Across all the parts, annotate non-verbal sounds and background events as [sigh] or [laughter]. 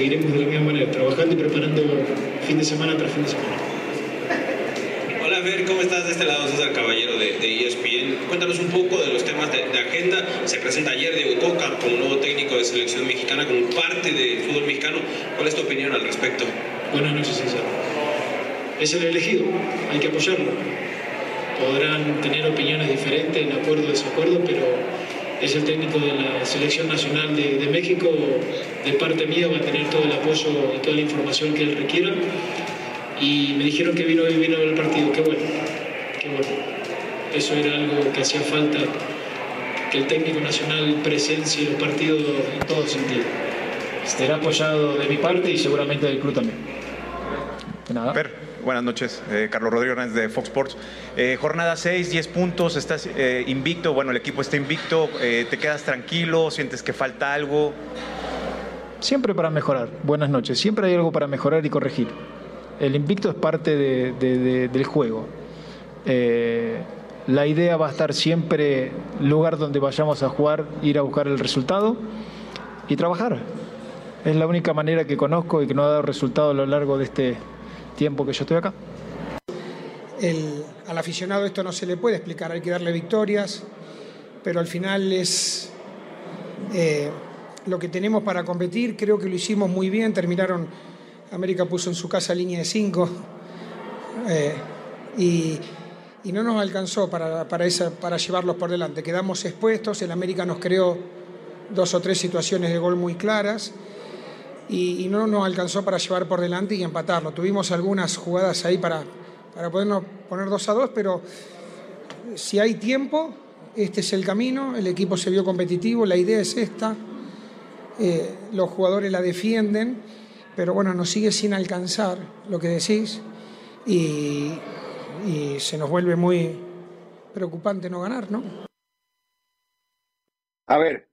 Seguiremos de la misma manera, trabajando y preparando fin de semana tras fin de semana. Hola, Fer, ¿cómo estás? De este lado, César Caballero de, de ESPN. Cuéntanos un poco de los temas de, de, agenda. Se presenta ayer Diego Coca como nuevo técnico de selección mexicana, como parte del fútbol mexicano. ¿Cuál es tu opinión al respecto? Buenas noches, César. Es el elegido, hay que apoyarlo. Podrán tener opiniones diferentes, en acuerdo o desacuerdo, pero es el técnico de la selección nacional de, de México. De parte mía va a tener todo el apoyo y toda la información que él requiera y me dijeron que vino y vino a ver el partido. Qué bueno, qué bueno. Eso era algo que hacía falta, que el técnico nacional presencie los partidos en todo sentido. Estará apoyado de mi parte y seguramente del club también. Nada. Buenas noches, eh, Carlos Rodríguez de Fox Sports. Eh, jornada 6, 10 puntos, estás eh, invicto, bueno, el equipo está invicto, ¿te quedas tranquilo? ¿Sientes que falta algo? Siempre para mejorar, buenas noches, siempre hay algo para mejorar y corregir el invicto es parte de, de, de, del juego. La idea va a estar siempre, lugar donde vayamos a jugar, ir a buscar el resultado y trabajar. Es la única manera que conozco y que no ha dado resultado a lo largo de este tiempo que yo estoy acá. Al aficionado esto no se le puede explicar, hay que darle victorias, pero al final es eh, lo que tenemos para competir, creo que lo hicimos muy bien, terminaron América puso en su casa línea de 5 [laughs] eh, y, no nos alcanzó para, para llevarlos por delante. Quedamos expuestos, el América nos creó dos o tres situaciones de gol muy claras y, no nos alcanzó para llevar por delante y empatarlo. Tuvimos algunas jugadas ahí para, para podernos poner 2 a 2, pero si hay tiempo, este es el camino, el equipo se vio competitivo, la idea es esta, eh, los jugadores la defienden pero bueno, nos sigue sin alcanzar lo que decís y, y, se nos vuelve muy preocupante no ganar, ¿no? A ver,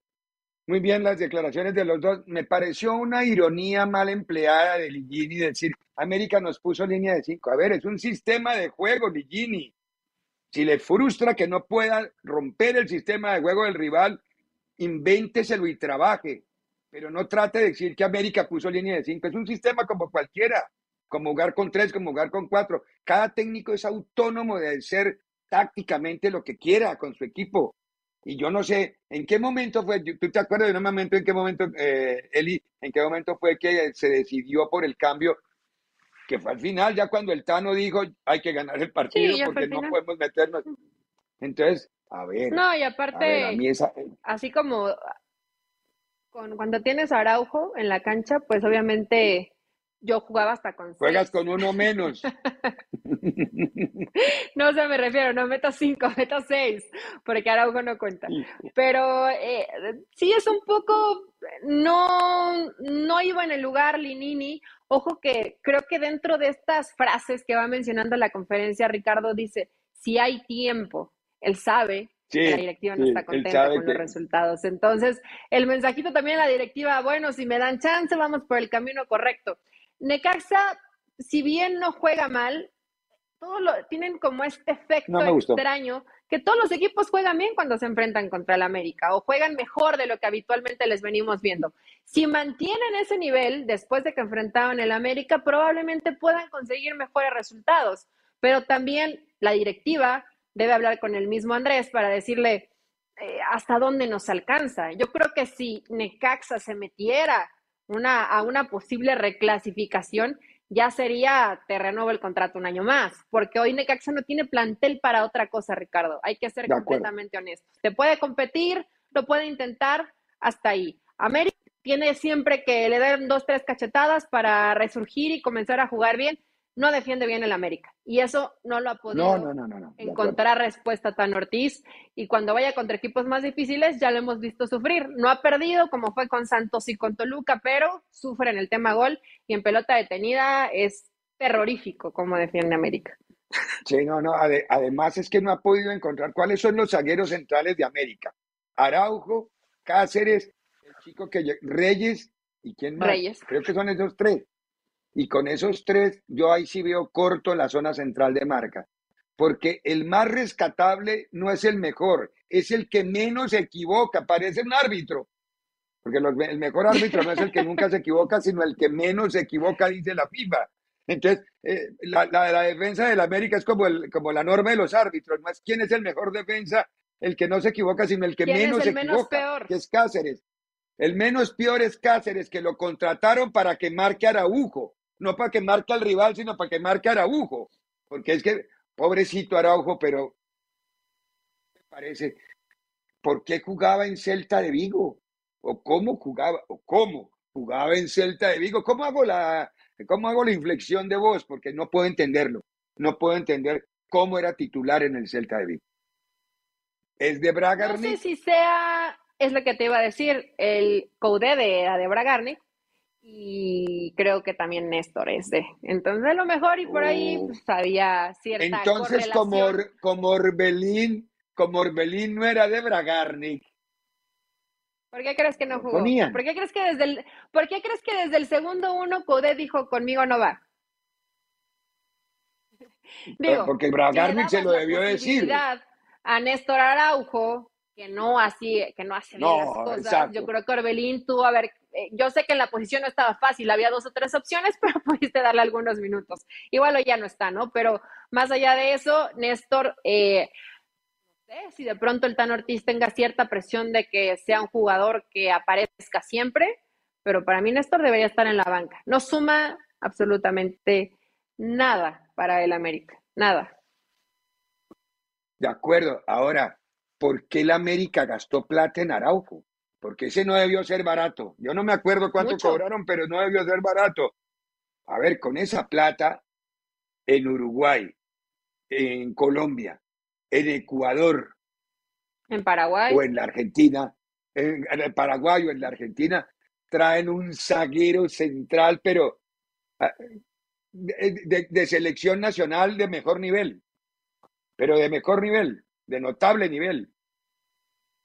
muy bien las declaraciones de los dos. Me pareció una ironía mal empleada de Ligini decir, América nos puso línea de cinco. A ver, es un sistema de juego, Ligini. Si le frustra que no pueda romper el sistema de juego del rival, invénteselo y trabaje pero no trate de decir que América puso línea de cinco. Es un sistema como cualquiera, como jugar con tres, como jugar con cuatro. Cada técnico es autónomo de hacer tácticamente lo que quiera con su equipo. Y yo no sé en qué momento fue, ¿tú te acuerdas de un momento en qué momento, eh, Eli, en qué momento fue que se decidió por el cambio? Que fue al final, ya cuando el Tano dijo hay que ganar el partido sí, porque no podemos meternos. Entonces, a ver. No, y aparte, ver, esa... así como cuando tienes a Araujo en la cancha, pues obviamente yo jugaba hasta con seis. Juegas con uno menos. [laughs] no, o sea, me refiero, no meto cinco, [laughs] meto seis, porque Araujo no cuenta. Pero eh, sí es un poco, no, no iba en el lugar Linini. Ojo que creo que dentro de estas frases que va mencionando la conferencia, Ricardo dice, si hay tiempo, él sabe Sí, la directiva no sí, está contenta con que... los resultados. Entonces, el mensajito también a la directiva, bueno, si me dan chance, vamos por el camino correcto. Necaxa, si bien no juega mal, todos lo, tienen como este efecto no extraño, que todos los equipos juegan bien cuando se enfrentan contra el América o juegan mejor de lo que habitualmente les venimos viendo. Si mantienen ese nivel después de que enfrentaban el América, probablemente puedan conseguir mejores resultados, pero también la directiva debe hablar con el mismo Andrés para decirle eh, hasta dónde nos alcanza. Yo creo que si Necaxa se metiera una, a una posible reclasificación, ya sería te renuevo el contrato un año más, porque hoy Necaxa no tiene plantel para otra cosa, Ricardo. Hay que ser completamente honestos. Te puede competir, lo puede intentar, hasta ahí. América tiene siempre que le den dos, tres cachetadas para resurgir y comenzar a jugar bien no defiende bien el América. Y eso no lo ha podido encontrar respuesta tan Ortiz. Y cuando vaya contra equipos más difíciles, ya lo hemos visto sufrir. No ha perdido, como fue con Santos y con Toluca, pero sufre en el tema gol y en pelota detenida es terrorífico como defiende América. Sí, no, no. además es que no ha podido encontrar cuáles son los zagueros centrales de América. Araujo, Cáceres, el chico que Reyes y quién más. Reyes. Creo que son esos tres. Y con esos tres, yo ahí sí veo corto la zona central de marca. Porque el más rescatable no es el mejor, es el que menos se equivoca, parece un árbitro. Porque el mejor árbitro no es el que nunca se equivoca, [laughs] sino el que menos se equivoca, dice la FIFA. Entonces, eh, la, la, defensa del América es como, el, como la norma de los árbitros, no es quién es el mejor defensa, el que no se equivoca, sino el que menos se equivoca, que es Cáceres. El menos peor es Cáceres, que lo contrataron para que marque Araujo no para que marque al rival, sino para que marque a Araujo. Porque es que, pobrecito Araujo, pero me parece, ¿por qué jugaba en Celta de Vigo? ¿O cómo jugaba? ¿O cómo jugaba en Celta de Vigo? ¿Cómo hago la, cómo hago la inflexión de voz? Porque no puedo entenderlo. No puedo entender cómo era titular en el Celta de Vigo. ¿Es de Bragarni? No sé si sea, es lo que te iba a decir, el Coudet era de Bragarni, y creo que también Néstor es de. Entonces, a lo mejor, y por ahí pues, había cierta. Entonces, como, como Orbelín, como Orbelín no era de Bragarnik. ¿Por qué crees que no jugó? ¿Por qué crees que desde el, ¿por qué crees que desde el segundo uno Codé dijo conmigo no va? Digo, porque Bragarnik se lo debió decir. A Néstor Araujo, que no así, que no hace las cosas. Yo creo que Orbelín tuvo a ver eh, yo sé que en la posición no estaba fácil, había dos o tres opciones, [laughs] pero pudiste darle algunos minutos. Igual ya no está, ¿no? Pero más allá de eso, Néstor, eh, no sé si de pronto el Tan Ortiz tenga cierta presión de que sea un jugador que aparezca siempre, pero para mí Néstor debería estar en la banca. No suma absolutamente nada para el América, nada. De acuerdo. Ahora, ¿por qué el América gastó plata en Araujo? Porque ese no debió ser barato. Yo no me acuerdo cuánto cobraron, pero no debió ser barato. A ver, con esa plata, en Uruguay, en Colombia, en Ecuador, en Paraguay o en la Argentina, en, el Paraguay o en la Argentina, traen un zaguero central, pero ah, de, selección nacional de mejor nivel, pero de mejor nivel, de notable nivel.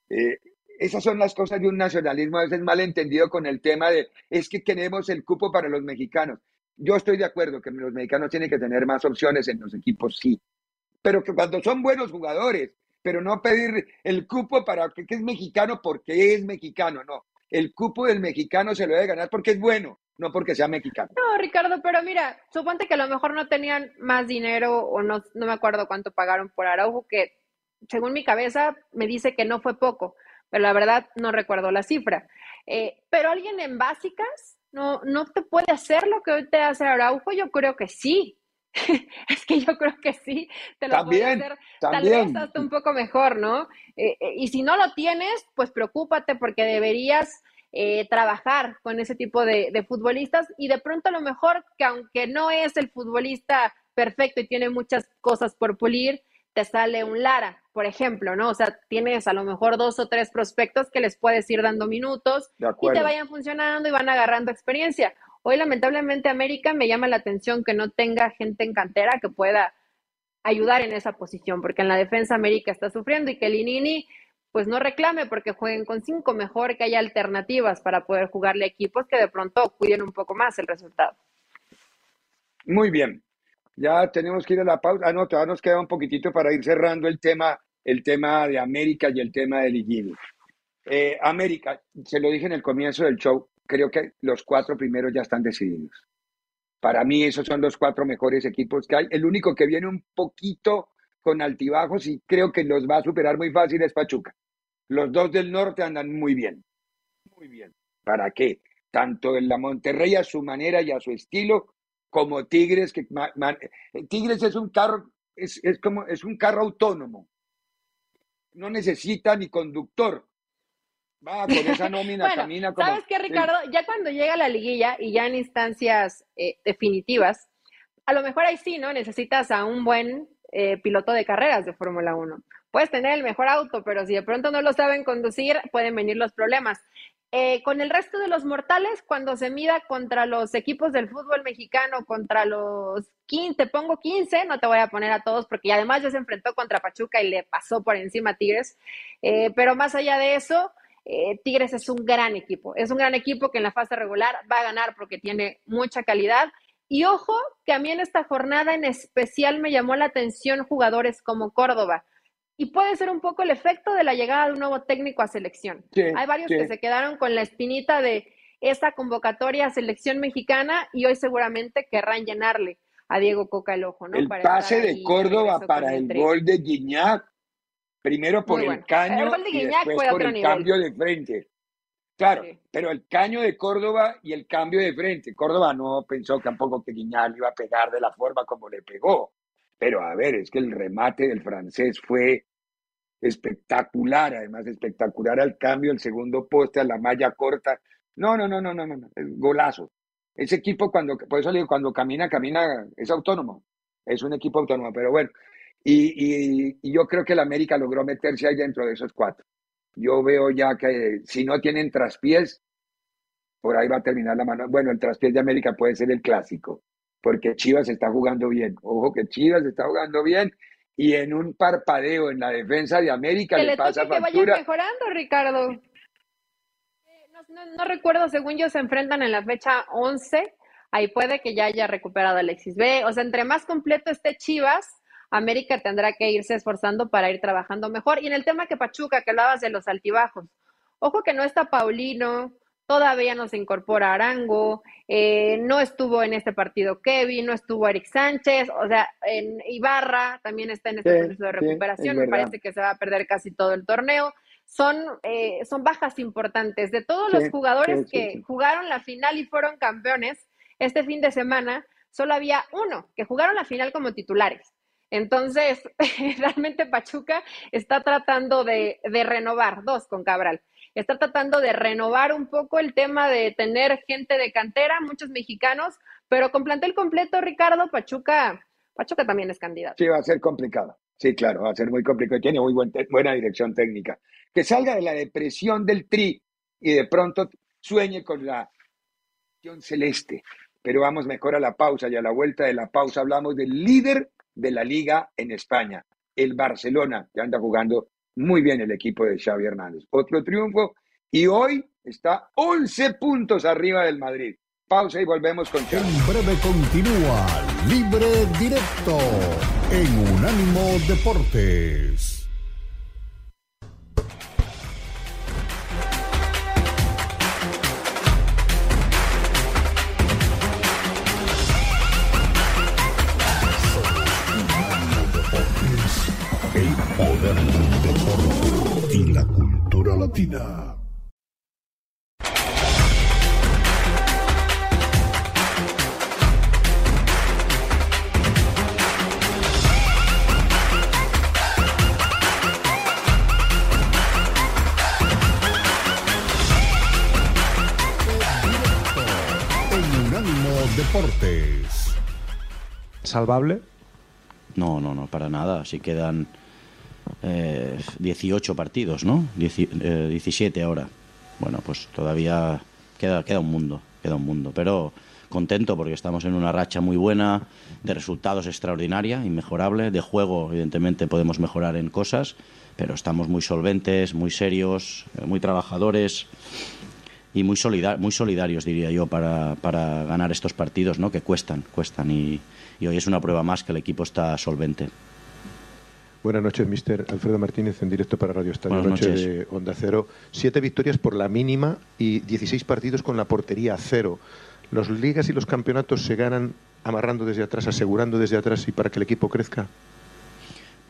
Eh, esas son las cosas de un nacionalismo a veces mal entendido con el tema de es que queremos el cupo para los mexicanos. Yo estoy de acuerdo que los mexicanos tienen que tener más opciones en los equipos, sí. Pero que cuando son buenos jugadores, pero no pedir el cupo para que, es mexicano porque es mexicano, no. El cupo del mexicano se lo debe ganar porque es bueno, no porque sea mexicano. No, Ricardo, pero mira, suponte que a lo mejor no tenían más dinero o no, no me acuerdo cuánto pagaron por Araujo, que según mi cabeza me dice que no fue poco pero la verdad no recuerdo la cifra. Eh, pero alguien en básicas no, no te puede hacer lo que hoy te hace Araujo, yo creo que sí. [laughs] es que yo creo que sí, te lo puede hacer tal vez hasta un poco mejor, ¿no? Eh, eh, y si no lo tienes, pues preocúpate porque deberías trabajar con ese tipo de, de, futbolistas y de pronto a lo mejor que aunque no es el futbolista perfecto y tiene muchas cosas por pulir, te sale un Lara, por ejemplo, ¿no? O sea, tienes a lo mejor dos o tres prospectos que les puedes ir dando minutos y te vayan funcionando y van agarrando experiencia. Hoy, lamentablemente, América me llama la atención que no tenga gente en cantera que pueda ayudar en esa posición, porque en la defensa América está sufriendo y que Linini pues no reclame porque jueguen con cinco, mejor que haya alternativas para poder jugarle equipos que de pronto cuiden un poco más el resultado. Muy bien, ya tenemos que ir a la pausa. Ah, no, todavía nos queda un poquitito para ir cerrando el tema, el tema de América y el tema de Ligini. Eh, América, se lo dije en el comienzo del show, creo que los cuatro primeros ya están decididos. Para mí esos son los cuatro mejores equipos que hay. El único que viene un poquito con altibajos y creo que los va a superar muy fácil es Pachuca. Los dos del norte andan muy bien. Muy bien. ¿Para qué? Tanto en la Monterrey a su manera y a su estilo, como Tigres, que Tigres es un carro, es, es como, es un carro autónomo. No necesita ni conductor. Va con esa [laughs] nómina, camina como. ¿Sabes qué, Ricardo? Ya cuando llega la liguilla y ya en instancias eh, definitivas, a lo mejor ahí sí, ¿no? Necesitas a un buen eh, piloto de carreras de Fórmula 1. Puedes tener el mejor auto, pero si de pronto no lo saben conducir, pueden venir los problemas. Eh, con el resto de los mortales, cuando se mida contra los equipos del fútbol mexicano, contra los 15, te pongo 15, no te voy a poner a todos porque además ya se enfrentó contra Pachuca y le pasó por encima a Tigres. Eh, pero más allá de eso, Tigres es un gran equipo. Es un gran equipo que en la fase regular va a ganar porque tiene mucha calidad y ojo, que a mí en esta jornada en especial me llamó la atención jugadores como Córdoba. Y puede ser un poco el efecto de la llegada de un nuevo técnico a selección. Hay varios que se quedaron con la espinita de esta convocatoria a selección mexicana y hoy seguramente querrán llenarle a Diego Coca el ojo, ¿no? El pase de Córdoba para el, gol de Guiñac, primero por el caño y después por el cambio de frente. Claro, pero el caño de Córdoba y el cambio de frente. Córdoba no pensó tampoco que Guiñal iba a pegar de la forma como le pegó. Pero a ver, es que el remate del francés fue espectacular, además espectacular al cambio, el segundo poste a la malla corta. No, no, no, no, no, no, es golazo. Ese equipo cuando, por eso le digo, cuando camina, camina, es autónomo, es un equipo autónomo, pero bueno, y, y, y yo creo que el América logró meterse ahí dentro de esos cuatro. Yo veo ya que si no tienen traspiés, por ahí va a terminar la mano. Bueno, el traspiés de América puede ser el clásico, porque Chivas está jugando bien. Ojo que Chivas está jugando bien y en un parpadeo en la defensa de América que le, pasa factura. Que vaya mejorando, Ricardo. Eh, no, no, recuerdo, según yo, se enfrentan en la fecha 11. Ahí puede que ya haya recuperado Alexis B. O sea, entre más completo esté Chivas, América tendrá que irse esforzando para ir trabajando mejor. Y en el tema que Pachuca, que hablabas de los altibajos, ojo que no está Paulino, todavía no se incorpora Arango, eh, no estuvo en este partido Kevin, no estuvo Eric Sánchez, o sea, en Ibarra también está en este proceso de recuperación, me parece que se va a perder casi todo el torneo. Son, eh, son bajas importantes. De todos los jugadores que jugaron la final y fueron campeones este fin de semana, solo había uno que jugaron la final como titulares. Entonces, [laughs] realmente Pachuca está tratando de, renovar, dos con Cabral, está tratando de renovar un poco el tema de tener gente de cantera, muchos mexicanos, pero con plantel completo, Ricardo, Pachuca, Pachuca también es candidato. Sí, va a ser complicado. Sí, claro, va a ser muy complicado. Tiene muy buena dirección técnica. Que salga de la depresión del tri y de pronto sueñe con la celeste. Pero vamos mejor a la pausa y a la vuelta de la pausa hablamos del líder de la liga en España, el Barcelona, que anda jugando muy bien el equipo de Xavi Hernández. Otro triunfo y hoy está 11 puntos arriba del Madrid. Pausa y volvemos con Xavi. En breve continúa Libre Directo en Unánimo Deportes. Latina. Deportes. ¿Salvable? No, no, no, para nada. Si quedan eh, 18 partidos, ¿no? 17 eh, ahora. Bueno, pues todavía queda, queda un mundo, queda un mundo. Pero contento porque estamos en una racha muy buena, de resultados extraordinaria, inmejorable, de juego evidentemente podemos mejorar en cosas, pero estamos muy solventes, muy serios, eh, muy trabajadores y muy, solidarios, diría yo, para, ganar estos partidos, ¿no? Que cuestan, cuestan y hoy es una prueba más que el equipo está solvente. Buenas noches, mister Alfredo Martínez, en directo para Radio Estadio Noche de Onda Cero. Siete victorias por la mínima y 16 partidos con la portería a cero. ¿Los ligas y los campeonatos se ganan amarrando desde atrás, asegurando desde atrás y para que el equipo crezca?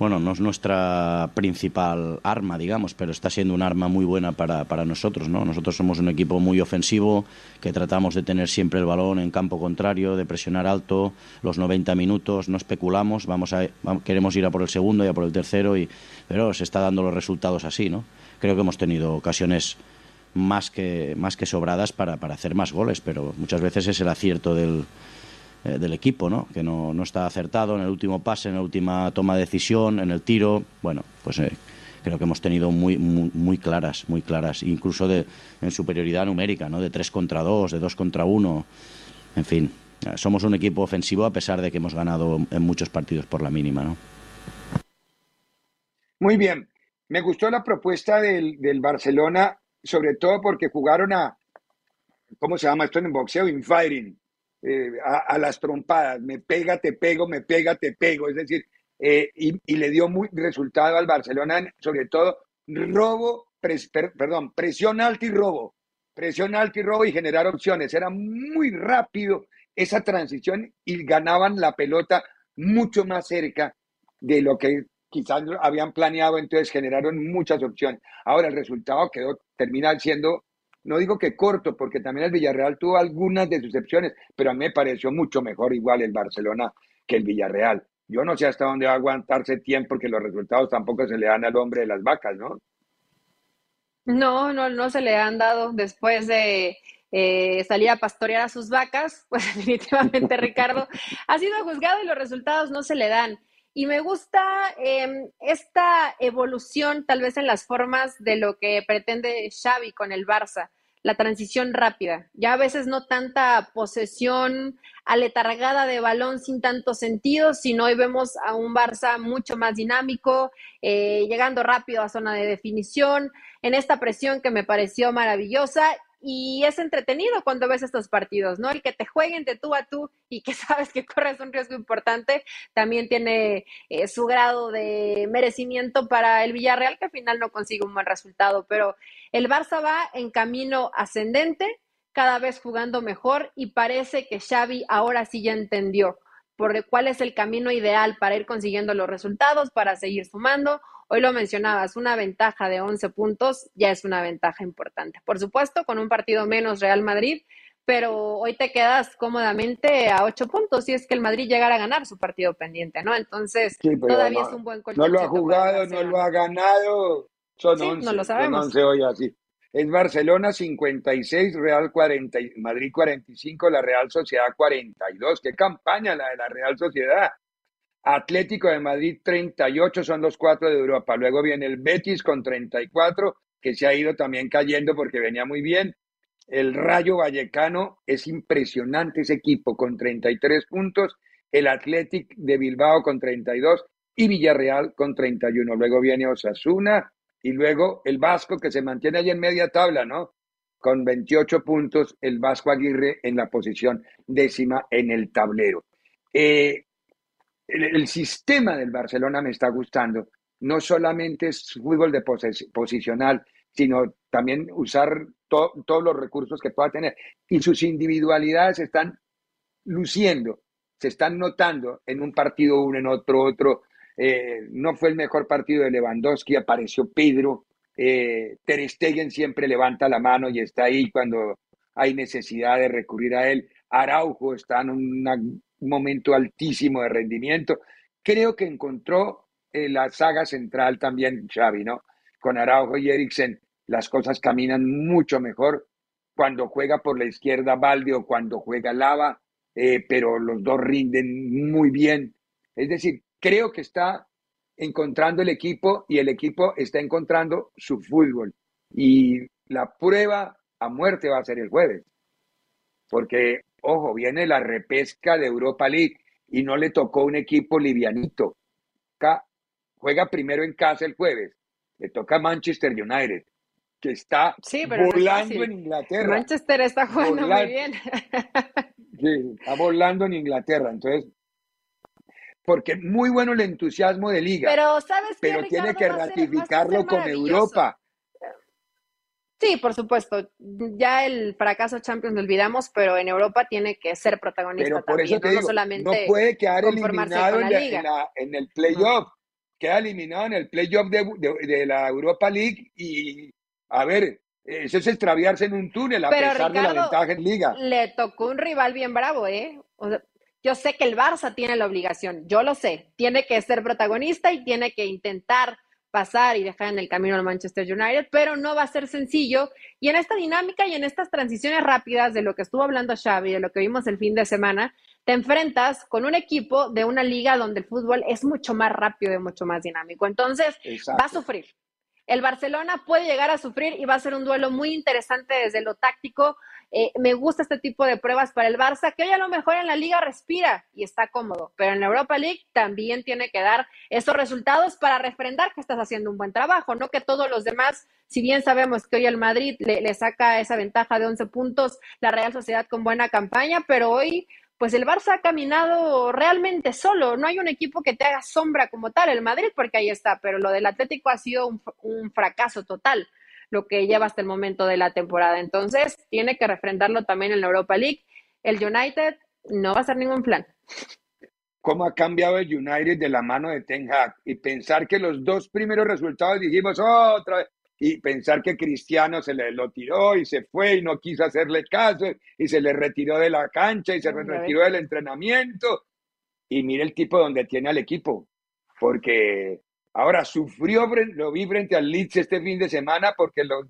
Bueno, no es nuestra principal arma, digamos, pero está siendo un arma muy buena para, para nosotros, ¿no? Nosotros somos un equipo muy ofensivo, que tratamos de tener siempre el balón en campo contrario, de presionar alto los 90 minutos, no especulamos, vamos a, queremos ir a por el segundo y a por el tercero, y, pero se está dando los resultados así, ¿no? Creo que hemos tenido ocasiones más que, más que sobradas para, para hacer más goles, pero muchas veces es el acierto del eh, del equipo, ¿no? que no, no, está acertado en el último pase, en la última toma de decisión, en el tiro. Bueno, pues eh, creo que hemos tenido muy, muy, claras, muy claras, incluso de, en superioridad numérica, ¿no? de 3 contra 2, de 2 contra 1. En fin, eh, somos un equipo ofensivo a pesar de que hemos ganado en muchos partidos por la mínima. ¿no? Muy bien, me gustó la propuesta del, del Barcelona, sobre todo porque jugaron a, ¿cómo se llama esto en boxeo? Infiring eh, a, las trompadas, me pega, te pego, me pega, te pego, es decir, eh, y, le dio muy resultado al Barcelona, sobre todo robo, perdón, presión alta y robo, presión alta y robo y generar opciones, era muy rápido esa transición y ganaban la pelota mucho más cerca de lo que quizás habían planeado, entonces generaron muchas opciones. Ahora el resultado quedó, termina siendo no digo que corto, porque también el Villarreal tuvo algunas de sus excepciones, pero a mí me pareció mucho mejor igual el Barcelona que el Villarreal. Yo no sé hasta dónde va a aguantarse tiempo, porque los resultados tampoco se le dan al hombre de las vacas, ¿no? No, no, no se le han dado después de eh, salir a pastorear a sus vacas, [laughs] pues definitivamente Ricardo ha sido juzgado y los resultados no se le dan. Y me gusta em, esta evolución tal vez en las formas de lo que pretende Xavi con el Barça, la transición rápida. Ya a veces no tanta posesión aletargada de balón sin tanto sentido, sino hoy vemos a un Barça mucho más dinámico, eh, llegando rápido a zona de definición, en esta presión que me pareció maravillosa y es entretenido cuando ves estos partidos, ¿no? El que te jueguen de tú a tú y que [laughs] sabes que corres un riesgo importante, también tiene eh, su grado de merecimiento para el Villarreal, que al final no consigue un buen resultado, pero el Barça va en camino ascendente, cada vez jugando mejor y parece que Xavi ahora sí ya entendió por cuál es el camino ideal para ir consiguiendo los resultados, para seguir sumando Hoy lo mencionabas, una ventaja de 11 puntos ya es una ventaja importante. Por supuesto, con un partido menos Real Madrid, pero hoy te quedas cómodamente a 8 puntos si es que el Madrid llegara a ganar su partido pendiente, ¿no? Entonces, todavía es un buen colchón. No lo ha jugado, no lo ha ganado. Son sí, 11, no lo sabemos. Son 11 hoy así. Es Barcelona 56, Real 40, Madrid 45, la Real Sociedad 42. Qué campaña la de la Real Sociedad. Atlético de Madrid 38 son los cuatro de Europa. Luego viene el Betis con 34, que se ha ido también cayendo porque venía muy bien. El Rayo Vallecano es impresionante ese equipo con 33 puntos. El Athletic de Bilbao con 32 y Villarreal con 31. Luego viene Osasuna y luego el Vasco que se mantiene ahí en media tabla, ¿no? Con 28 puntos, el Vasco Aguirre en la posición décima en el tablero. Eh, el, sistema del Barcelona me está gustando. No solamente es fútbol de posicional, sino también usar todos los recursos que pueda tener. Y sus individualidades están luciendo, se están notando en un partido uno, en otro otro. Eh, no fue el mejor partido de Lewandowski, apareció Pedro. Eh, Ter Stegen siempre levanta la mano y está ahí cuando hay necesidad de recurrir a él. Araujo está en un momento altísimo de rendimiento. Creo que encontró eh, la saga central también Xavi, ¿no? Con Araujo y Eriksen las cosas caminan mucho mejor cuando juega por la izquierda Valde o cuando juega Lava, eh, pero los dos rinden muy bien. Es decir, creo que está encontrando el equipo y el equipo está encontrando su fútbol. Y la prueba a muerte va a ser el jueves, porque Ojo, viene la repesca de Europa League y no le tocó un equipo livianito. juega primero en casa el jueves. Le toca Manchester United, que está volando en Inglaterra. Manchester está jugando muy bien. [laughs] sí, está volando en Inglaterra. Entonces, porque muy bueno el entusiasmo de liga. Pero, ¿sabes Pero tiene que ratificarlo con Europa. Sí, por supuesto. Ya el fracaso Champions lo olvidamos, pero en Europa tiene que ser protagonista pero por también, eso no, solamente no puede quedar eliminado en, en, el playoff. queda eliminado en el playoff de, de, la Europa League y, a ver, eso es extraviarse en un túnel a pesar de la ventaja en liga. Le tocó un rival bien bravo, ¿eh? yo sé que el Barça tiene la obligación, yo lo sé, tiene que ser protagonista y tiene que intentar pasar y dejar en el camino al Manchester United, pero no va a ser sencillo. Y en esta dinámica y en estas transiciones rápidas de lo que estuvo hablando Xavi, de lo que vimos el fin de semana, te enfrentas con un equipo de una liga donde el fútbol es mucho más rápido y mucho más dinámico. Entonces, va a sufrir. El Barcelona puede llegar a sufrir y va a ser un duelo muy interesante desde lo táctico. Eh, me gusta este tipo de pruebas para el Barça, que hoy a lo mejor en la liga respira y está cómodo, pero en la Europa League también tiene que dar esos resultados para refrendar que estás haciendo un buen trabajo, no que todos los demás, si bien sabemos que hoy el Madrid le, saca esa ventaja de 11 puntos, la Real Sociedad con buena campaña, pero hoy pues el Barça ha caminado realmente solo. No hay un equipo que te haga sombra como tal, el Madrid, porque ahí está, pero lo del Atlético ha sido un, fracaso total, lo que lleva hasta el momento de la temporada. Entonces, tiene que refrendarlo también en la Europa League. El United no va a ser ningún plan. ¿Cómo ha cambiado el United de la mano de Ten Hag? Y pensar que los dos primeros resultados dijimos otra vez, y pensar que Cristiano se le lo tiró y se fue y no quiso hacerle caso y se le retiró de la cancha y se le retiró del entrenamiento. Y mire el tipo donde tiene al equipo, porque ahora sufrió, lo vi frente al Leeds este fin de semana porque los,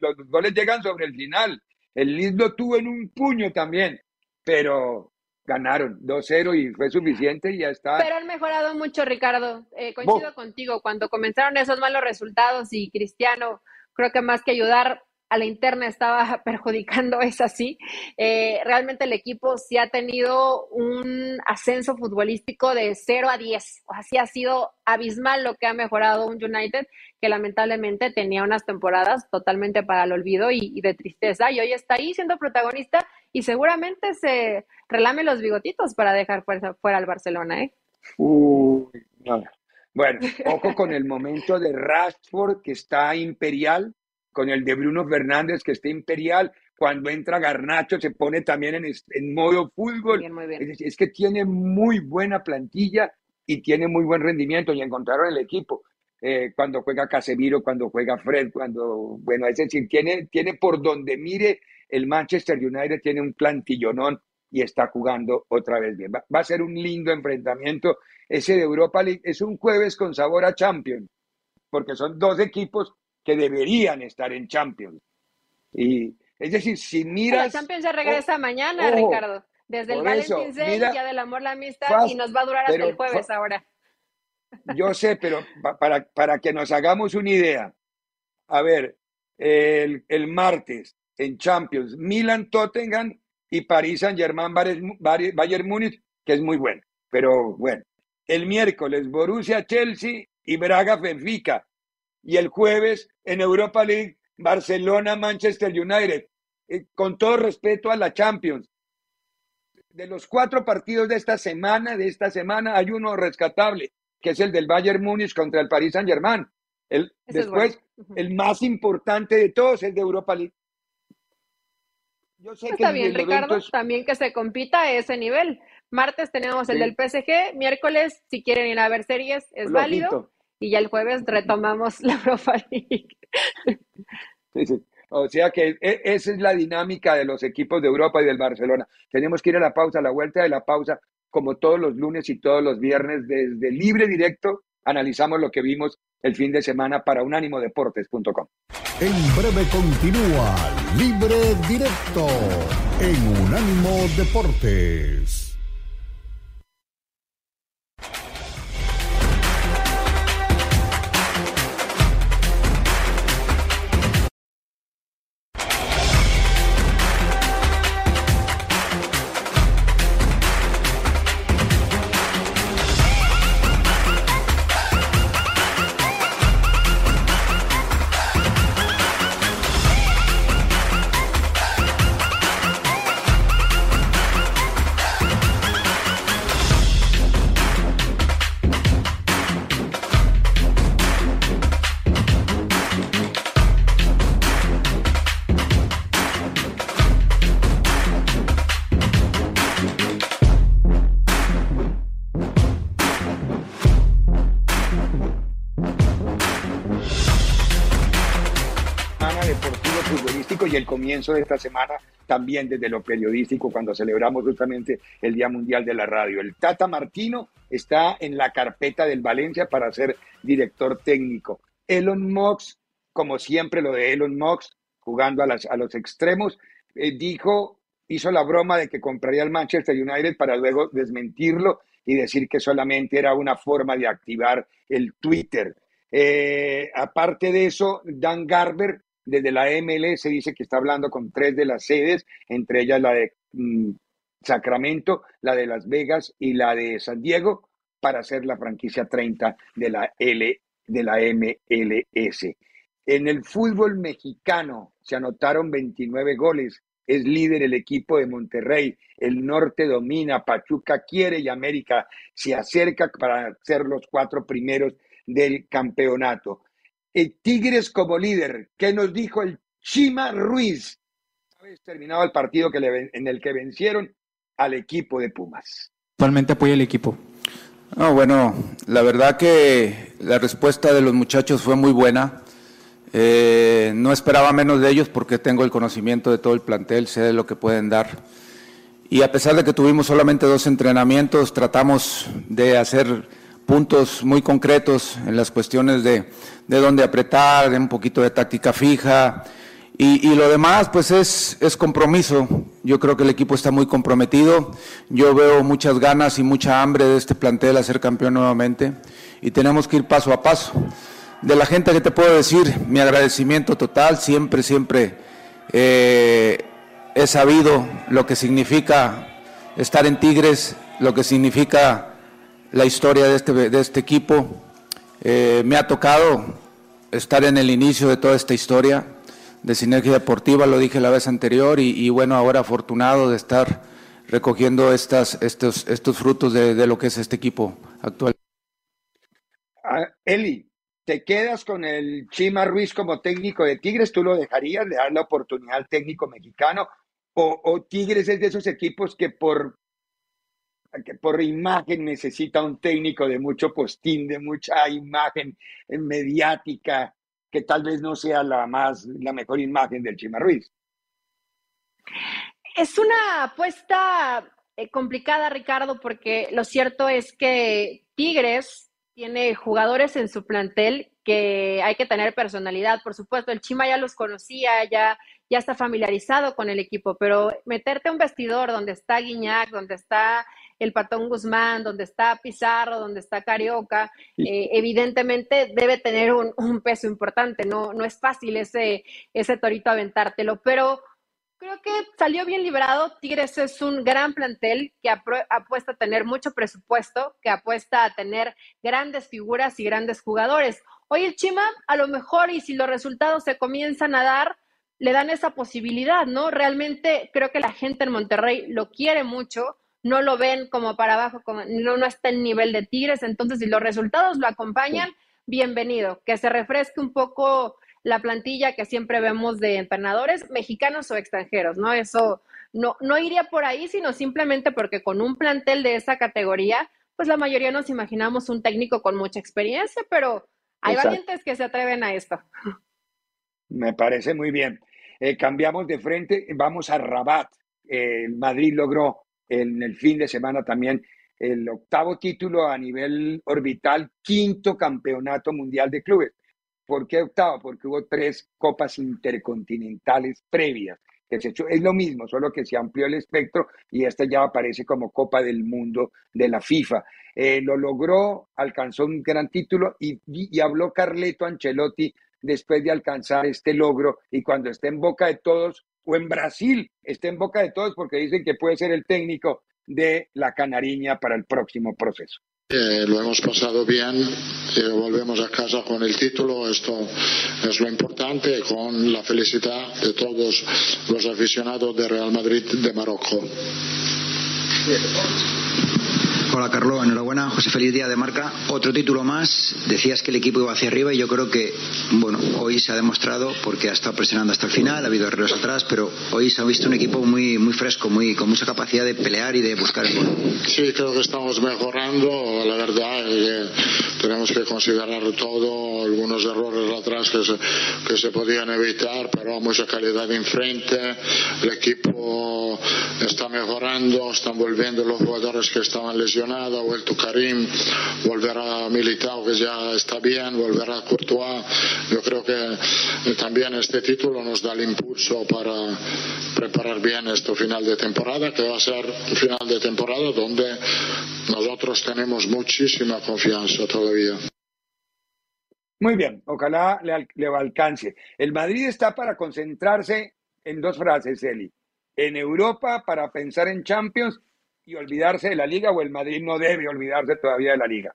los goles llegan sobre el final. El Leeds lo tuvo en un puño también, pero ganaron 2-0 y fue suficiente y ya está. Pero han mejorado mucho, Ricardo. Eh, coincido contigo, cuando comenzaron esos malos resultados y Cristiano, creo que más que ayudar a la interna estaba [laughs] perjudicando, es así. Eh, realmente el equipo sí ha tenido un ascenso futbolístico de 0 a 10. Así ha sido abismal lo que ha mejorado un United que lamentablemente tenía unas temporadas totalmente para el olvido y, de tristeza. Y hoy está ahí siendo protagonista y seguramente se relame los bigotitos para dejar fuera, fuera al Barcelona. ¿eh? Bueno, ojo con el momento de Rashford que está imperial con el de Bruno Fernández, que está imperial. Cuando entra Garnacho se pone también en, en modo fútbol. Es, que tiene muy buena plantilla y tiene muy buen rendimiento y encontraron el equipo. Eh, cuando juega Casemiro, cuando juega Fred, cuando, bueno, es decir, tiene, tiene por donde mire el Manchester United, tiene un plantillonón y está jugando otra vez bien. Va, va, a ser un lindo enfrentamiento. Ese de Europa League es un jueves con sabor a Champions, porque son dos equipos que deberían estar en Champions. Y es decir, si miras. La Champions se regresa mañana, Ricardo. Desde el Valentine's Day, Día del Amor, la Amistad, y nos va a durar hasta el jueves ahora. Yo sé, pero para, para que nos hagamos una idea. A ver, el, el martes en Champions, Milan, Tottenham y París Saint Germain, Bayern Múnich, que es muy bueno. Pero bueno, el miércoles, Borussia, Chelsea y Braga, Benfica y el jueves en Europa League, Barcelona, Manchester United. Eh, con todo respeto a la Champions. De los cuatro partidos de esta semana, de esta semana, hay uno rescatable, que es el del Bayern Múnich contra el Paris Saint Germain. El, después, el más importante de todos es de Europa League. Yo sé Está bien, Ricardo, también que se compita a ese nivel. Martes tenemos el del PSG, miércoles, si quieren ir a ver series, es válido y ya el jueves retomamos la [laughs] Europa League. O sea que e, esa es la dinámica de los equipos de Europa y del Barcelona. Tenemos que ir a la pausa, a la vuelta de la pausa, como todos los lunes y todos los viernes, desde libre directo, analizamos lo que vimos el fin de semana para unánimodeportes.com. En breve continúa Libre Directo en Unánimo Deportes. El comienzo de esta semana también desde lo periodístico cuando celebramos justamente el Día Mundial de la Radio. El Tata Martino está en la carpeta del Valencia para ser director técnico. Elon Musk, como siempre lo de Elon Musk, jugando a, las, a los extremos, eh, dijo, hizo la broma de que compraría el Manchester United para luego desmentirlo y decir que solamente era una forma de activar el Twitter. Eh, aparte de eso, Dan Garber desde la MLS dice que está hablando con tres de las sedes, entre ellas la de mm, Sacramento, la de Las Vegas y la de San Diego, para hacer la franquicia 30 de la, L, de la MLS. En el fútbol mexicano se anotaron 29 goles. Es líder el equipo de Monterrey. El norte domina, Pachuca quiere y América se acerca para ser los cuatro primeros del campeonato. El Tigres como líder. ¿Qué nos dijo el Chima Ruiz? Habéis terminado el partido que en el que vencieron al equipo de Pumas. Actualmente apoya el equipo. bueno, la verdad que la respuesta de los muchachos fue muy buena. Eh, no esperaba menos de ellos porque tengo el conocimiento de todo el plantel, sé de lo que pueden dar. Y a pesar de que tuvimos solamente dos entrenamientos, tratamos de hacer puntos muy concretos en las cuestiones de, de dónde apretar, de un poquito de táctica fija. Y, lo demás, pues es, es compromiso. Yo creo que el equipo está muy comprometido. Yo veo muchas ganas y mucha hambre de este plantel a ser campeón nuevamente. Y tenemos que ir paso a paso. De la gente que te puedo decir, mi agradecimiento total. Siempre, siempre eh, he sabido lo que significa estar en Tigres, lo que significa la historia de este, de este equipo. Eh, me ha tocado estar en el inicio de toda esta historia de Sinergia Deportiva, lo dije la vez anterior, y, bueno, ahora afortunado de estar recogiendo estas, estos, estos frutos de, lo que es este equipo actual. Ah, Eli, ¿te quedas con el Chima Ruiz como técnico de Tigres? ¿Tú lo dejarías de dar la oportunidad al técnico mexicano? ¿O, o Tigres es de esos equipos que por que por imagen necesita un técnico de mucho postín, de mucha imagen mediática, que tal vez no sea la más, la mejor imagen del Chima Ruiz. Es una apuesta eh, complicada, Ricardo, porque lo cierto es que Tigres tiene jugadores en su plantel que hay que tener personalidad. Por supuesto, el Chima ya los conocía, ya, ya está familiarizado con el equipo, pero meterte a un vestidor donde está Guiñac, donde está el Patón Guzmán, donde está Pizarro, donde está Carioca, eh, evidentemente debe tener un, peso importante, no, no es fácil ese, ese torito aventártelo, pero creo que salió bien librado. Tigres es un gran plantel que apuesta a tener mucho presupuesto, que apuesta a tener grandes figuras y grandes jugadores. Hoy el Chima, a lo mejor, y si los resultados se comienzan a dar, le dan esa posibilidad, ¿no? Realmente creo que la gente en Monterrey lo quiere mucho no lo ven como para abajo, como, no, no está en nivel de Tigres, entonces si los resultados lo acompañan, bienvenido, que se refresque un poco la plantilla que siempre vemos de entrenadores mexicanos o extranjeros, ¿no? Eso no, no iría por ahí, sino simplemente porque con un plantel de esa categoría, pues la mayoría nos imaginamos un técnico con mucha experiencia, pero hay valientes que se atreven a esto. Me parece muy bien. Eh, cambiamos de frente, vamos a Rabat. el Madrid logró en el fin de semana también el octavo título a nivel orbital, quinto campeonato mundial de clubes. ¿Por qué octavo? Porque hubo tres copas intercontinentales previas que se hecho. Es lo mismo, solo que se amplió el espectro y esta ya aparece como Copa del Mundo de la FIFA. Eh, lo logró, alcanzó un gran título y, y habló Carleto Ancelotti después de alcanzar este logro y cuando esté en boca de todos, o en Brasil esté en boca de todos porque dicen que puede ser el técnico de la Canariña para el próximo proceso. Eh, lo hemos pasado bien, eh, volvemos a casa con el título, esto es lo importante, con la felicidad de todos los aficionados de Real Madrid de Marocco. Hola Carlos, enhorabuena, José Feliz Día de Marca. Otro título más, decías que el equipo iba hacia arriba y yo creo que, bueno, hoy se ha demostrado porque ha estado presionando hasta el final, ha habido errores atrás, pero hoy se ha visto un equipo muy, muy fresco, muy, con mucha capacidad de pelear y de buscar el gol. Sí, creo que estamos mejorando, la verdad que tenemos que considerar todo, algunos errores que se, que se podían evitar, pero mucha calidad enfrente. El equipo está mejorando, están volviendo los jugadores que estaban lesionados, ha vuelto Karim, volverá Militao que ya está bien, volverá Courtois. Yo creo que también este título nos da el impulso para preparar bien este final de temporada, que va a ser un final de temporada donde nosotros tenemos muchísima confianza todavía. Muy bien, ojalá le, le alcance. El Madrid está para concentrarse en dos frases, Eli. En Europa para pensar en Champions y olvidarse de la liga o el Madrid no debe olvidarse todavía de la liga.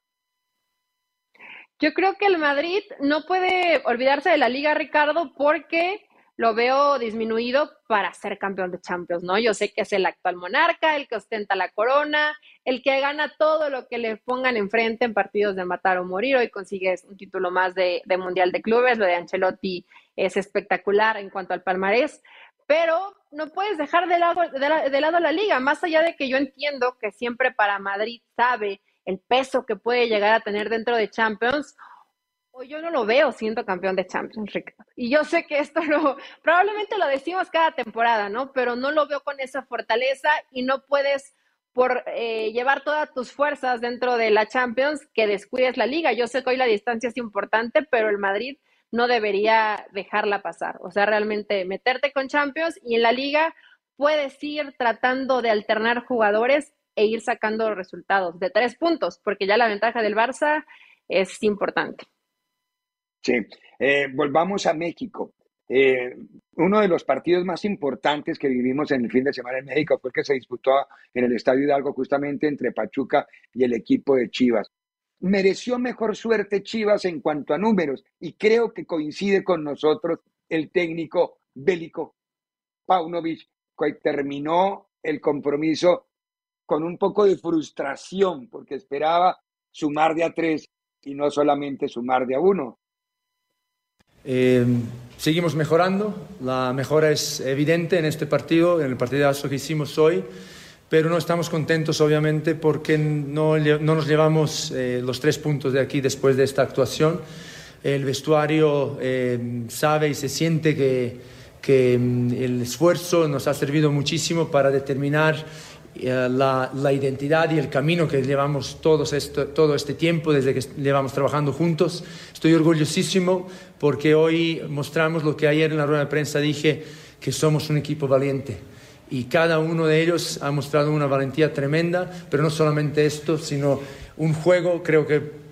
Yo creo que el Madrid no puede olvidarse de la liga, Ricardo, porque lo veo disminuido para ser campeón de Champions, ¿no? Yo sé que es el actual monarca, el que ostenta la corona, el que gana todo lo que le pongan enfrente en partidos de matar o morir. Hoy consigue un título más de, Mundial de Clubes, lo de Ancelotti es espectacular en cuanto al palmarés, pero no puedes dejar de lado, de lado la liga, más allá de que yo entiendo que siempre para Madrid sabe el peso que puede llegar a tener dentro de Champions, yo no lo veo siendo campeón de Champions, Ricardo. Y yo sé que esto lo, [laughs] probablemente lo decimos cada temporada, ¿no? Pero no lo veo con esa fortaleza y no puedes por eh, llevar todas tus fuerzas dentro de la Champions que descuides la liga. Yo sé que hoy la distancia es importante, pero el Madrid no debería dejarla pasar. O sea, realmente meterte con Champions y en la liga puedes ir tratando de alternar jugadores e ir sacando resultados de tres puntos, porque ya la ventaja del Barça es importante. Sí, eh, volvamos a México. Eh, uno de los partidos más importantes que vivimos en el fin de semana en México fue el que se disputó en el Estadio Hidalgo justamente entre Pachuca y el equipo de Chivas. Mereció mejor suerte Chivas en cuanto a números y creo que coincide con nosotros el técnico bélico Paunovic, que terminó el compromiso con un poco de frustración porque esperaba sumar de a tres y no solamente sumar de a uno. Eh, seguimos mejorando, la mejora es evidente en este partido, en el partidazo que hicimos hoy, pero no estamos contentos obviamente porque no, no nos llevamos eh, los tres puntos de aquí después de esta actuación. El vestuario eh, sabe y se siente que, que mm, el esfuerzo nos ha servido muchísimo para determinar eh, la, la, identidad y el camino que llevamos todos esto, todo este tiempo desde que llevamos trabajando juntos. Estoy orgullosísimo porque hoy mostramos lo que ayer en la rueda de prensa dije, que somos un equipo valiente. Y cada uno de ellos ha mostrado una valentía tremenda, pero no solamente esto, sino un juego, creo que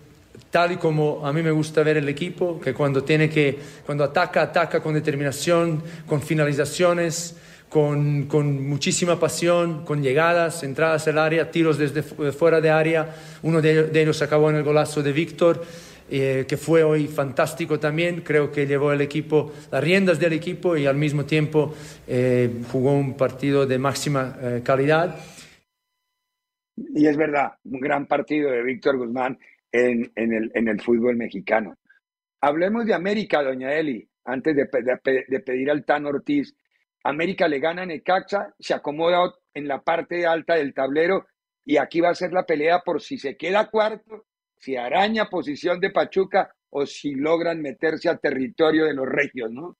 tal y como a mí me gusta ver el equipo, que cuando tiene que, cuando ataca, ataca con determinación, con finalizaciones, con, con, muchísima pasión, con llegadas, entradas al área, tiros desde fuera de área. Uno de, ellos acabó en el golazo de Víctor, eh, que fue hoy fantástico también. Creo que llevó el equipo, las riendas del equipo y al mismo tiempo eh, jugó un partido de máxima eh, calidad. Y es verdad, un gran partido de Víctor Guzmán en, el, en, el, fútbol mexicano. Hablemos de América, doña Eli, antes de pedir al Tan Ortiz América le gana a Necaxa, se acomoda en la parte alta del tablero y aquí va a ser la pelea por si se queda cuarto, si araña posición de Pachuca o si logran meterse al territorio de los regios, ¿no?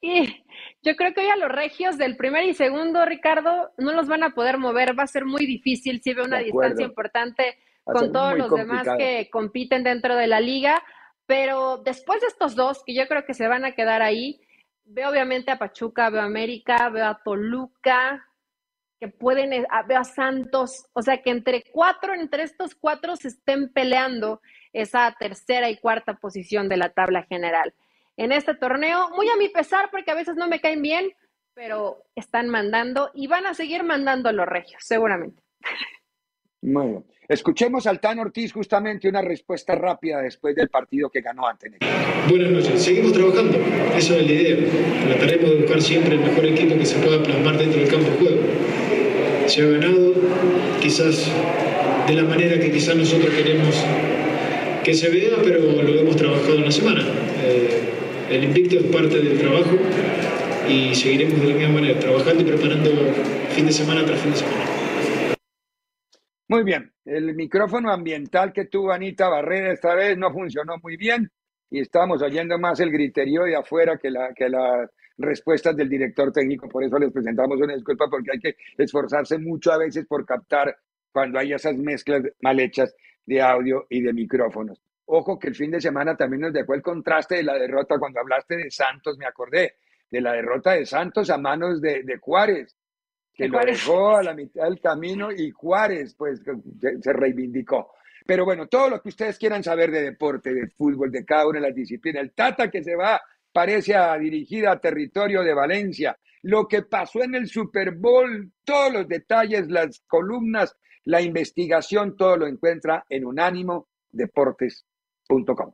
Y yo creo que hoy a los regios del primer y segundo, Ricardo, no los van a poder mover, va a ser muy difícil si ve una distancia importante con todos los demás que compiten dentro de la liga, pero después de estos dos, que yo creo que se van a quedar ahí, veo obviamente a Pachuca, veo a América, veo a Toluca, que pueden, eh, veo a Santos, o sea que entre cuatro, entre estos cuatro se estén peleando esa tercera y cuarta posición de la tabla general. En este torneo, muy a mi pesar, porque a veces no me caen bien, pero están mandando y van a seguir mandando los regios, seguramente. [laughs] Muy bien. Escuchemos al Tan Ortiz justamente una respuesta rápida después del partido que ganó ante Buenas noches. Seguimos trabajando. Esa es la idea. Trataremos de buscar siempre el mejor equipo que se pueda plasmar dentro del campo de juego. Se ha ganado quizás de la manera que quizás nosotros queremos que se vea, pero lo hemos trabajado en la semana. Eh, el invicto es parte del trabajo y seguiremos de la misma manera, trabajando y preparando fin de semana tras fin de semana. Muy bien, el micrófono ambiental que tuvo Anita Barrera esta vez no funcionó muy bien, y estábamos oyendo más el griterío de afuera que, la, que las respuestas del director técnico. Por eso les presentamos una disculpa porque hay que esforzarse mucho a veces por captar cuando hay esas mezclas mal hechas de audio y de micrófonos. Ojo que el fin de semana también nos dejó el contraste de la derrota. Cuando hablaste de Santos, me acordé de la derrota de Santos a manos de, de Juárez, que lo dejó a la mitad del camino y Juárez pues se reivindicó. Pero bueno, todo lo que ustedes quieran saber de deporte, de fútbol, de cada una de las disciplinas, el Tata que se va parece a dirigir a territorio de Valencia, lo que pasó en el Super Bowl, todos los detalles, las columnas, la investigación, todo lo encuentra en unánimodeportes.com.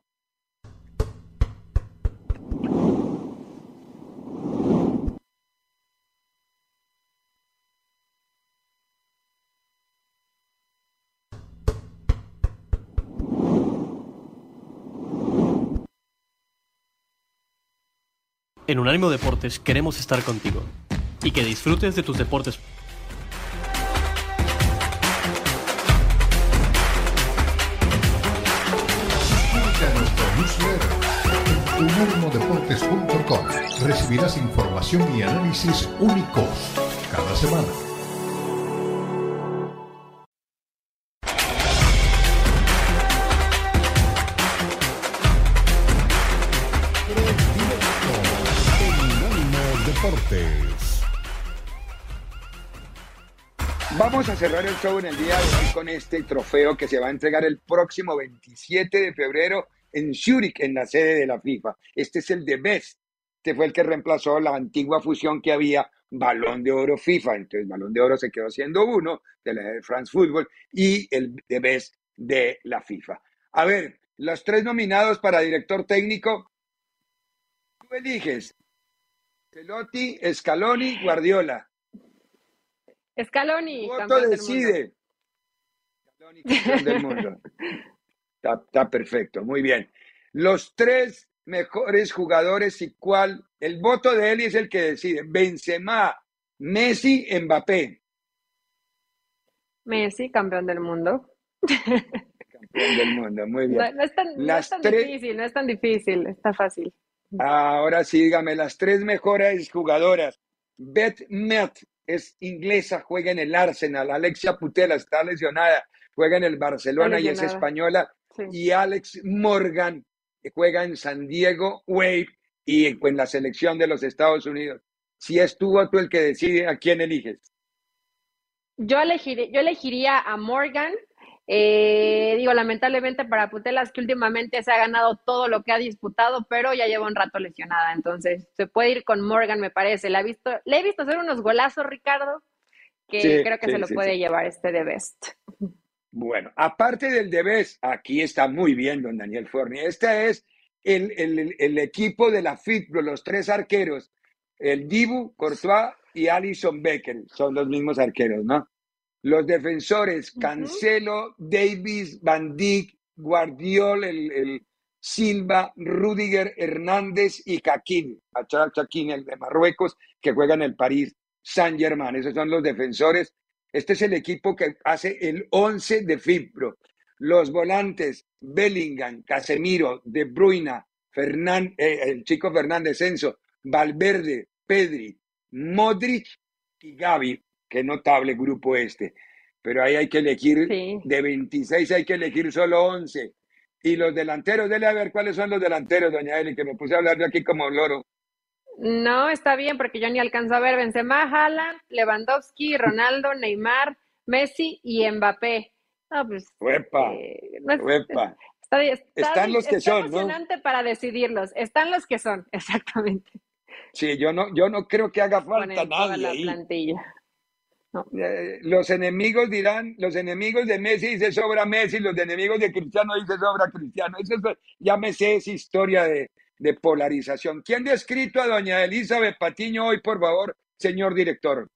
En Unánimo Deportes queremos estar contigo y que disfrutes de tus deportes. Unánimodeportes.com recibirás información y análisis únicos cada semana. Vamos a cerrar el show en el día de hoy con este trofeo que se va a entregar el próximo 27 de febrero en Zurich, en la sede de la FIFA. Este es el de Best. Este fue el que reemplazó la antigua fusión que había Balón de Oro FIFA. Entonces, Balón de Oro se quedó siendo uno de la de France Football y el de Best de la FIFA. A ver, los tres nominados para director técnico, tú eliges Pelotti, Scaloni, Guardiola. Scaloni. Voto decide. Scaloni, campeón del mundo. [laughs] Está, está, perfecto, muy bien. Los tres mejores jugadores y cuál, el voto de él es el que decide. Benzema, Messi, Mbappé. Messi, campeón del mundo. Campeón del mundo, muy bien. No, no es tan, no es tan difícil, no es tan difícil, está fácil. Ahora sí, dígame, las tres mejores jugadoras. Beth Met es inglesa, juega en el Arsenal. Alexia Putela está lesionada, juega en el Barcelona y es española. Sí. Y Alex Morgan juega en San Diego Wave y en la selección de los Estados Unidos. Si es tú o tú el que decide, ¿a quién eliges? Yo, elegiré, yo elegiría a Morgan eh, digo, lamentablemente para Putelas, que últimamente se ha ganado todo lo que ha disputado, pero ya lleva un rato lesionada. Entonces, se puede ir con Morgan, me parece. Le, ha visto, le he visto hacer unos golazos, Ricardo, que sí, creo que sí, se lo sí, puede llevar este de Best. Bueno, aparte del de Best, aquí está muy bien, don Daniel Forni. Este es el, el, el equipo de la FITBRO, los tres arqueros, el Dibu, Courtois y Alison Becker. Son los mismos arqueros, ¿no? Los defensores, Cancelo, uh -huh. Davis, Van Dijk, Guardiol, el, el, Silva, Rudiger, Hernández y Caquín, Chaquín, el de Marruecos, que juega en el París Saint-Germain. Esos son los defensores. Este es el equipo que hace el 11 de Fibro. Los volantes, Bellingham, Casemiro, De Bruyne, eh, el chico Fernández Censo, Valverde, Pedri, Modric y Gaby qué notable grupo este. Pero ahí hay que elegir, sí. de 26 hay que elegir solo 11. Y los delanteros, dele a ver cuáles son los delanteros, doña Eli, que me puse a hablar de aquí como loro. No, está bien, porque yo ni alcanzo a ver Benzema, Haaland, Lewandowski, Ronaldo, Neymar, Messi y Mbappé. No, pues, ¡Uepa! Eh, no es, ¡Uepa! Está, está, Están los que está son, emocionante ¿no? para decidirlos. Están los que son, [laughs] exactamente. Sí, yo no, yo no creo que haga falta nadie la ahí. plantilla. No. Eh, los enemigos dirán, los enemigos de Messi dice sobra Messi, los enemigos de Cristiano dice sobra Cristiano. Eso es, sé esa historia de, de polarización. ¿Quién ha escrito a doña Elizabeth Patiño hoy, por favor, señor director?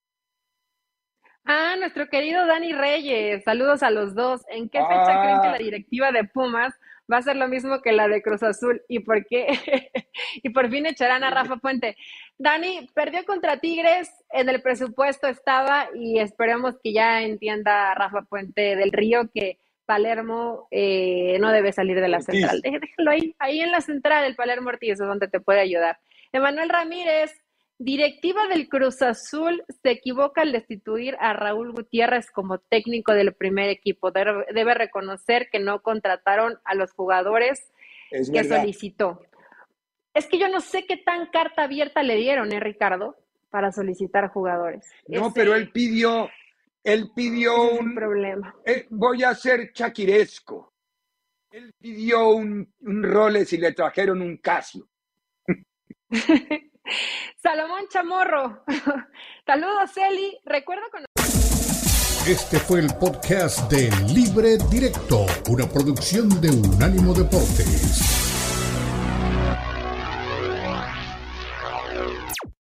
Ah, nuestro querido Dani Reyes. Saludos a los dos. ¿En qué fecha ah. creen que la directiva de Pumas va a ser lo mismo que la de Cruz Azul? ¿Y por qué? [laughs] y por fin echarán a Rafa Puente. Dani, perdió contra Tigres, en el presupuesto estaba y esperemos que ya entienda Rafa Puente del Río que Palermo eh, no debe salir de la central. Déjalo ahí, ahí en la central, el Palermo Ortiz es donde te puede ayudar. Emanuel Ramírez, directiva del Cruz Azul, se equivoca al destituir a Raúl Gutiérrez como técnico del primer equipo. Debe, reconocer que no contrataron a los jugadores que solicitó. Es que yo no sé qué tan carta abierta le dieron, ¿eh, Ricardo? Para solicitar jugadores. No, pero él pidió, él pidió un, problema. Eh, voy a ser chaquiresco. Él pidió un, un Rolex y le trajeron un Casio. [laughs] [laughs] Salomón Chamorro. [laughs] Saludos, Eli. Recuerdo con. Este fue el podcast de Libre Directo, una producción de Unánimo Deportes.